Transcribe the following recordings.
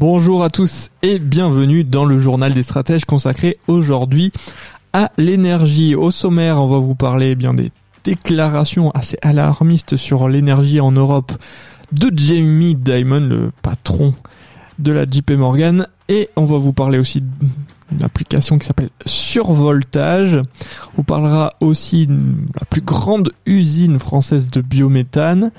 Bonjour à tous et bienvenue dans le journal des stratèges consacré aujourd'hui à l'énergie. Au sommaire, on va vous parler bien des déclarations assez alarmistes sur l'énergie en Europe de Jamie Dimon, le patron de la JP Morgan, et on va vous parler aussi d'une application qui s'appelle Survoltage. On parlera aussi de la plus grande usine française de biométhane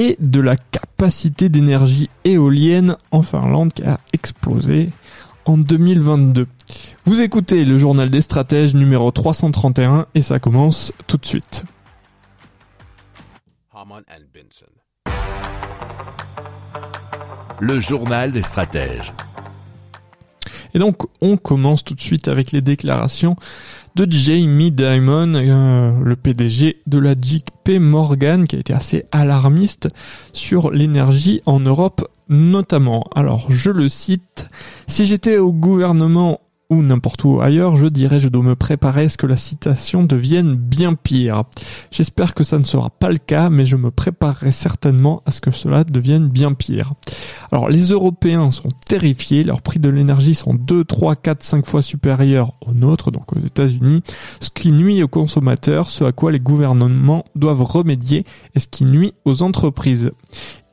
et de la capacité d'énergie éolienne en Finlande qui a explosé en 2022. Vous écoutez le journal des stratèges numéro 331 et ça commence tout de suite. Le journal des stratèges. Et donc on commence tout de suite avec les déclarations de Jamie Dimon, euh, le PDG de la JP Morgan, qui a été assez alarmiste sur l'énergie en Europe notamment. Alors je le cite, si j'étais au gouvernement ou n'importe où ailleurs, je dirais je dois me préparer à ce que la citation devienne bien pire. J'espère que ça ne sera pas le cas, mais je me préparerai certainement à ce que cela devienne bien pire. Alors les Européens sont terrifiés, leurs prix de l'énergie sont 2, 3, 4, 5 fois supérieurs aux nôtres, donc aux États-Unis, ce qui nuit aux consommateurs, ce à quoi les gouvernements doivent remédier et ce qui nuit aux entreprises.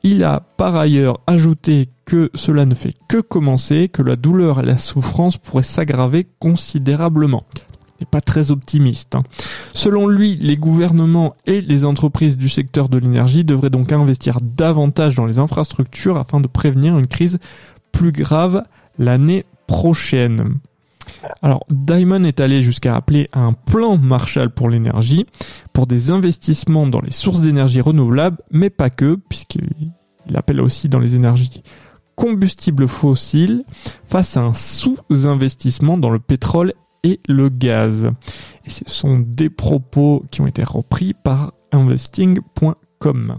Il a par ailleurs ajouté que cela ne fait que commencer, que la douleur et la souffrance pourraient s'aggraver considérablement. Il n'est pas très optimiste. hein. Selon lui, les gouvernements et les entreprises du secteur de l'énergie devraient donc investir davantage dans les infrastructures afin de prévenir une crise plus grave l'année prochaine. Alors, Diamond est allé jusqu'à appeler un plan Marshall pour l'énergie, pour des investissements dans les sources d'énergie renouvelables, mais pas que, puisqu'il appelle aussi dans les énergies combustibles fossiles, face à un sous-investissement dans le pétrole et le gaz. Et ce sont des propos qui ont été repris par investing.com.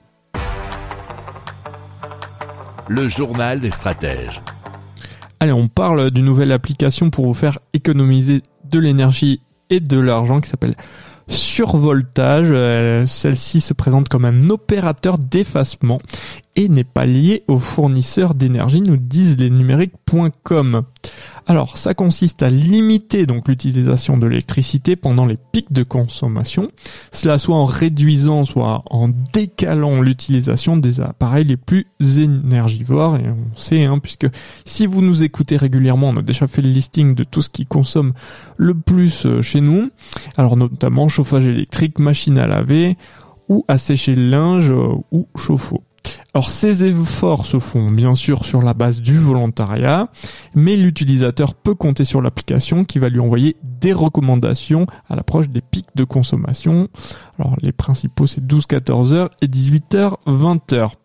Le journal des stratèges. Allez, on parle d'une nouvelle application pour vous faire économiser de l'énergie et de l'argent qui s'appelle Survoltage. Euh, Celle-ci se présente comme un opérateur d'effacement et n'est pas liée aux fournisseurs d'énergie, nous disent les numériques.com. Alors, ça consiste à limiter donc l'utilisation de l'électricité pendant les pics de consommation, cela soit en réduisant, soit en décalant l'utilisation des appareils les plus énergivores. Et on sait, hein, puisque si vous nous écoutez régulièrement, on a déjà fait le listing de tout ce qui consomme le plus euh, chez nous. Alors notamment chauffage électrique, machine à laver, ou à sécher le linge, euh, ou chauffe-eau. Alors ces efforts se font bien sûr sur la base du volontariat, mais l'utilisateur peut compter sur l'application qui va lui envoyer des recommandations à l'approche des pics de consommation. Alors les principaux c'est 12-14 heures et 18h 20 heures.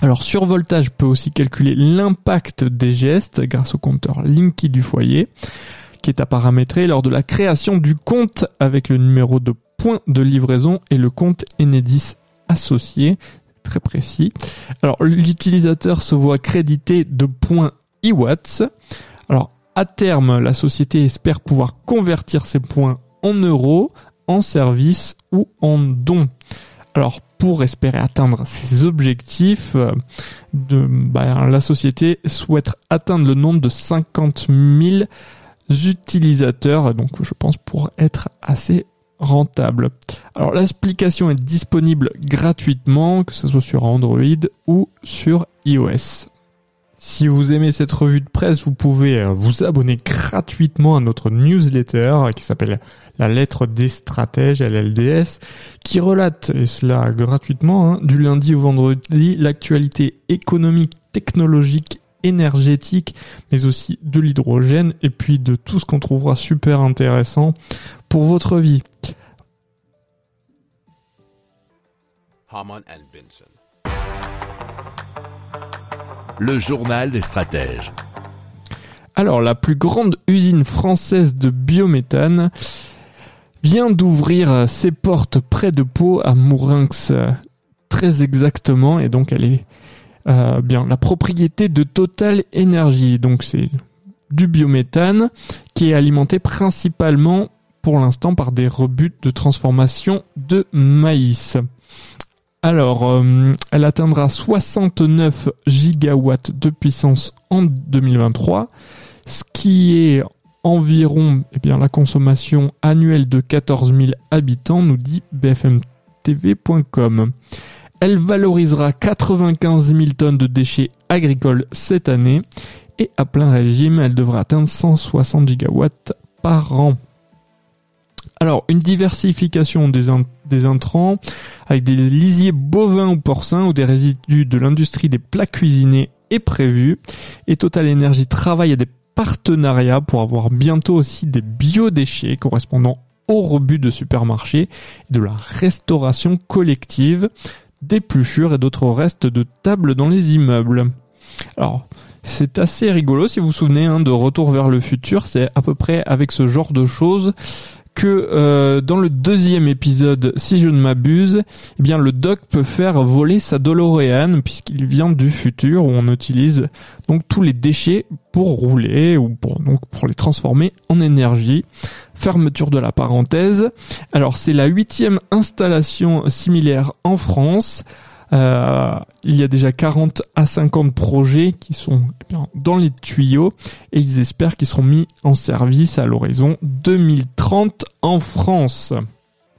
Alors Survoltage peut aussi calculer l'impact des gestes grâce au compteur Linky du foyer qui est à paramétrer lors de la création du compte avec le numéro de point de livraison et le compte Enedis associé très précis. Alors l'utilisateur se voit crédité de points e-watts. Alors à terme, la société espère pouvoir convertir ces points en euros, en services ou en dons. Alors pour espérer atteindre ces objectifs, euh, bah, la société souhaite atteindre le nombre de 50 000 utilisateurs, donc je pense pour être assez rentable. Alors l'application est disponible gratuitement, que ce soit sur Android ou sur iOS. Si vous aimez cette revue de presse, vous pouvez euh, vous abonner gratuitement à notre newsletter qui s'appelle La lettre des stratèges, LLDS, qui relate, et cela gratuitement, hein, du lundi au vendredi, l'actualité économique, technologique, énergétique, mais aussi de l'hydrogène, et puis de tout ce qu'on trouvera super intéressant pour votre vie. Le journal des stratèges. Alors, la plus grande usine française de biométhane vient d'ouvrir ses portes près de Pau, à Mourinx, très exactement, et donc elle est euh, bien la propriété de Total Energy. Donc c'est du biométhane qui est alimenté principalement pour l'instant par des rebuts de transformation de maïs. Alors, euh, elle atteindra 69 gigawatts de puissance en 2023, ce qui est environ eh bien, la consommation annuelle de 14 000 habitants, nous dit bfmtv.com. Elle valorisera 95 000 tonnes de déchets agricoles cette année et à plein régime, elle devrait atteindre 160 gigawatts par an. Alors, une diversification des, intrants avec des lisiers bovins ou porcins ou des résidus de l'industrie des plats cuisinés est prévue. Et Total Energy travaille à des partenariats pour avoir bientôt aussi des biodéchets correspondant au rebut de supermarchés et de la restauration collective, d'épluchures et d'autres restes de tables dans les immeubles. Alors, c'est assez rigolo si vous vous souvenez hein, de Retour vers le futur, c'est à peu près avec ce genre de choses que euh, dans le deuxième épisode, si je ne m'abuse, eh bien le Doc peut faire voler sa DeLorean puisqu'il vient du futur où on utilise donc tous les déchets pour rouler ou pour donc pour les transformer en énergie. Fermeture de la parenthèse. Alors c'est la huitième installation similaire en France. Euh, il y a déjà 40 à 50 projets qui sont dans les tuyaux et ils espèrent qu'ils seront mis en service à l'horizon 2030 en France.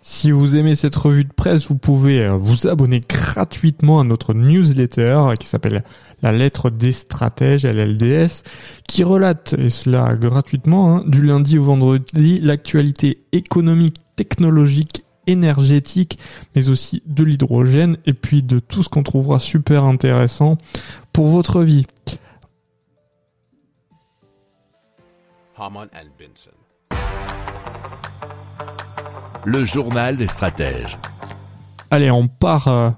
Si vous aimez cette revue de presse, vous pouvez euh, vous abonner gratuitement à notre newsletter qui s'appelle La lettre des stratèges, LLDS, qui relate, et cela gratuitement, hein, du lundi au vendredi, l'actualité économique, technologique énergétique, mais aussi de l'hydrogène et puis de tout ce qu'on trouvera super intéressant pour votre vie. Le journal des stratèges. Allez, on part euh,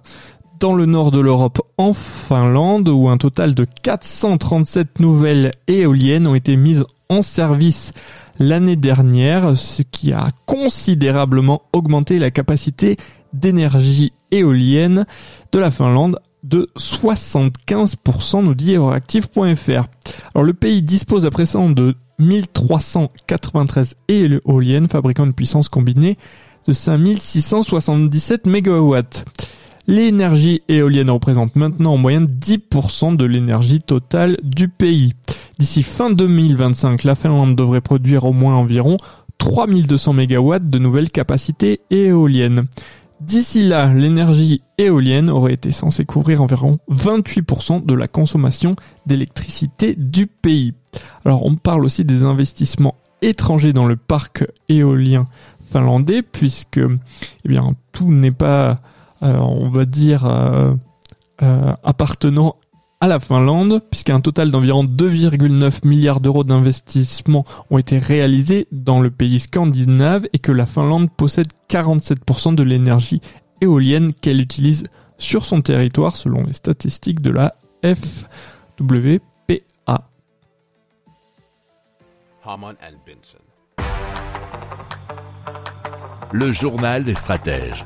dans le nord de l'Europe, en Finlande, où un total de 437 nouvelles éoliennes ont été mises en service l'année dernière, ce qui a considérablement augmenté la capacité d'énergie éolienne de la Finlande de 75%, nous dit Euroactive.fr. Alors le pays dispose à présent de 1393 éoliennes fabriquant une puissance combinée de 5677 MW. L'énergie éolienne représente maintenant en moyenne 10% de l'énergie totale du pays. D'ici fin 2025, la Finlande devrait produire au moins environ 3200 MW de nouvelles capacités éoliennes. D'ici là, l'énergie éolienne aurait été censée couvrir environ 28% de la consommation d'électricité du pays. Alors on parle aussi des investissements étrangers dans le parc éolien finlandais puisque eh bien tout n'est pas euh, on va dire, euh, euh, appartenant à la Finlande, puisqu'un total d'environ 2,9 milliards d'euros d'investissements ont été réalisés dans le pays scandinave et que la Finlande possède 47% de l'énergie éolienne qu'elle utilise sur son territoire selon les statistiques de la FWPA. Le journal des stratèges.